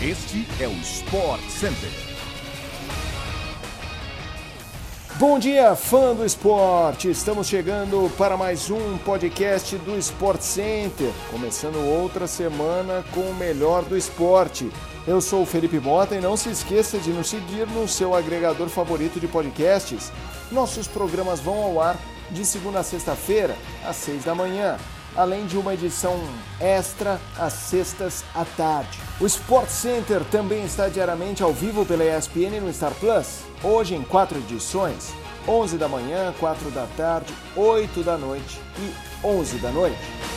Este é o Sport Center. Bom dia, fã do esporte! Estamos chegando para mais um podcast do Sport Center, começando outra semana com o melhor do esporte. Eu sou o Felipe Mota e não se esqueça de nos seguir no seu agregador favorito de podcasts. Nossos programas vão ao ar de segunda a sexta-feira, às seis da manhã além de uma edição extra às sextas à tarde. O Sport Center também está diariamente ao vivo pela ESPN no Star Plus, hoje em quatro edições: 11 da manhã, 4 da tarde, 8 da noite e 11 da noite.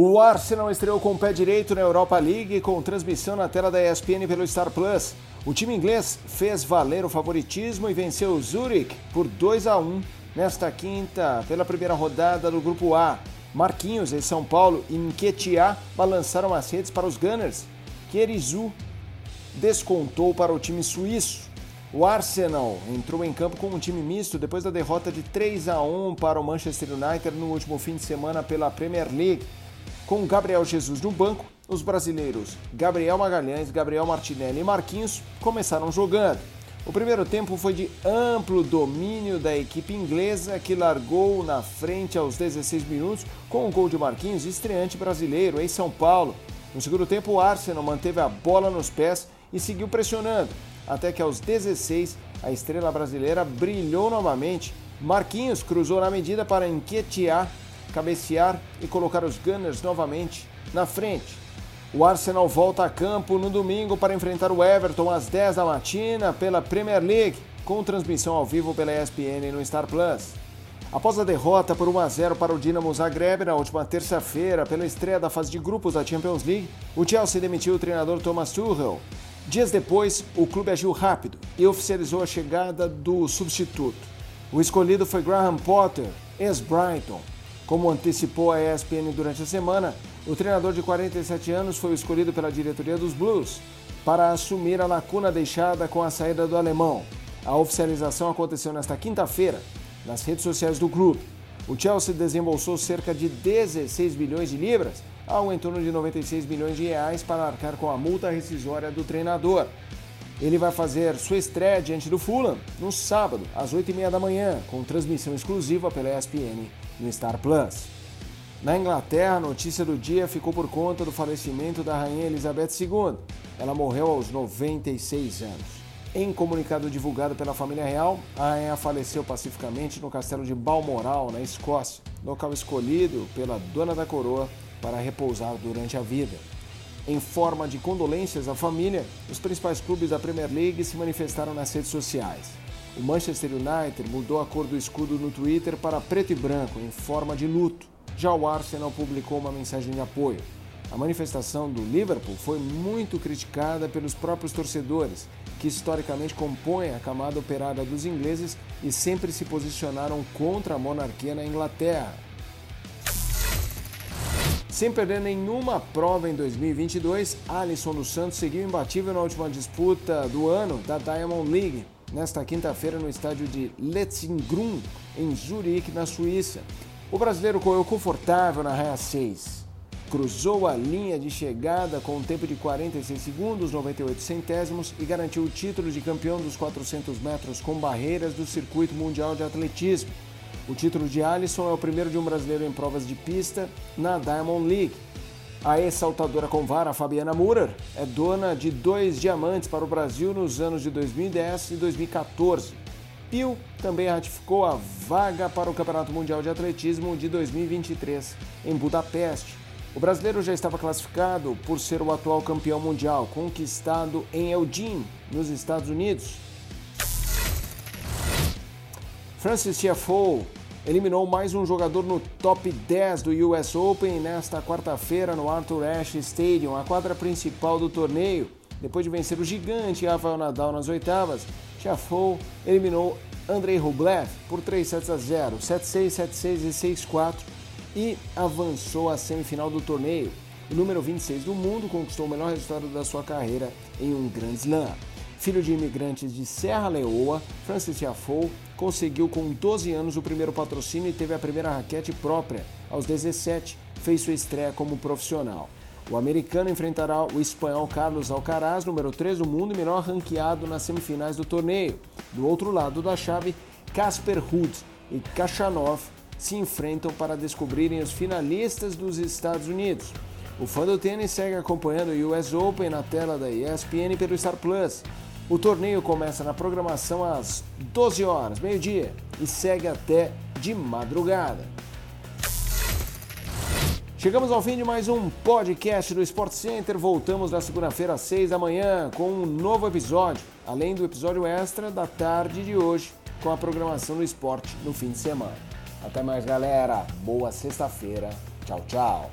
O Arsenal estreou com o pé direito na Europa League com transmissão na tela da ESPN pelo Star Plus. O time inglês fez valer o favoritismo e venceu o Zurich por 2 a 1 nesta quinta pela primeira rodada do Grupo A. Marquinhos em São Paulo e Nketiah balançaram as redes para os Gunners. Kerizu descontou para o time suíço. O Arsenal entrou em campo com um time misto depois da derrota de 3 a 1 para o Manchester United no último fim de semana pela Premier League. Com Gabriel Jesus no banco, os brasileiros Gabriel Magalhães, Gabriel Martinelli e Marquinhos começaram jogando. O primeiro tempo foi de amplo domínio da equipe inglesa, que largou na frente aos 16 minutos com o gol de Marquinhos, estreante brasileiro em São Paulo. No segundo tempo, o Arsenal manteve a bola nos pés e seguiu pressionando, até que aos 16 a estrela brasileira brilhou novamente. Marquinhos cruzou na medida para enquetear cabecear e colocar os Gunners novamente na frente. O Arsenal volta a campo no domingo para enfrentar o Everton às 10 da matina pela Premier League, com transmissão ao vivo pela ESPN no Star Plus. Após a derrota por 1 a 0 para o Dinamo Zagreb na última terça-feira pela estreia da fase de grupos da Champions League, o Chelsea demitiu o treinador Thomas Tuchel. Dias depois, o clube agiu rápido e oficializou a chegada do substituto. O escolhido foi Graham Potter, ex-Brighton, como antecipou a ESPN durante a semana, o treinador de 47 anos foi escolhido pela diretoria dos Blues para assumir a lacuna deixada com a saída do alemão. A oficialização aconteceu nesta quinta-feira nas redes sociais do clube. O Chelsea desembolsou cerca de 16 bilhões de libras, ao em torno de 96 milhões de reais, para arcar com a multa rescisória do treinador. Ele vai fazer sua estreia diante do Fulham no sábado, às 8h30 da manhã, com transmissão exclusiva pela ESPN no Star Plus. Na Inglaterra, a notícia do dia ficou por conta do falecimento da Rainha Elizabeth II. Ela morreu aos 96 anos. Em comunicado divulgado pela família real, a rainha faleceu pacificamente no castelo de Balmoral, na Escócia, local escolhido pela dona da coroa para repousar durante a vida. Em forma de condolências à família, os principais clubes da Premier League se manifestaram nas redes sociais. O Manchester United mudou a cor do escudo no Twitter para preto e branco, em forma de luto. Já o Arsenal publicou uma mensagem de apoio. A manifestação do Liverpool foi muito criticada pelos próprios torcedores, que historicamente compõem a camada operária dos ingleses e sempre se posicionaram contra a monarquia na Inglaterra. Sem perder nenhuma prova em 2022, Alisson dos Santos seguiu imbatível na última disputa do ano da Diamond League, nesta quinta-feira no estádio de Letzigrund, em Zurique, na Suíça. O brasileiro correu confortável na raia 6. Cruzou a linha de chegada com um tempo de 46 segundos, 98 centésimos e garantiu o título de campeão dos 400 metros com barreiras do Circuito Mundial de Atletismo. O título de Alisson é o primeiro de um brasileiro em provas de pista na Diamond League. A ex-saltadora com vara Fabiana Murer é dona de dois diamantes para o Brasil nos anos de 2010 e 2014. Pio também ratificou a vaga para o Campeonato Mundial de Atletismo de 2023 em Budapeste. O brasileiro já estava classificado por ser o atual campeão mundial, conquistado em Eugene, nos Estados Unidos. Francis Tiafoe eliminou mais um jogador no top 10 do US Open nesta quarta-feira no Arthur Ashe Stadium, a quadra principal do torneio. Depois de vencer o gigante Rafael Nadal nas oitavas, Tiafoe eliminou Andrei Rublev por 3 sets a 0, 7-6, 7-6 e 6-4 e avançou à semifinal do torneio. O número 26 do mundo conquistou o melhor resultado da sua carreira em um Grand Slam. Filho de imigrantes de Serra Leoa, Francis Tiafoe conseguiu com 12 anos o primeiro patrocínio e teve a primeira raquete própria. Aos 17, fez sua estreia como profissional. O americano enfrentará o espanhol Carlos Alcaraz, número 3 do mundo e menor ranqueado nas semifinais do torneio. Do outro lado da chave, Casper Ruud e Kachanov se enfrentam para descobrirem os finalistas dos Estados Unidos. O fã do tênis segue acompanhando o US Open na tela da ESPN pelo Star Plus. O torneio começa na programação às 12 horas, meio-dia, e segue até de madrugada. Chegamos ao fim de mais um podcast do Sport Center. Voltamos na segunda-feira às 6 da manhã com um novo episódio, além do episódio extra da tarde de hoje com a programação do esporte no fim de semana. Até mais, galera. Boa sexta-feira. Tchau, tchau.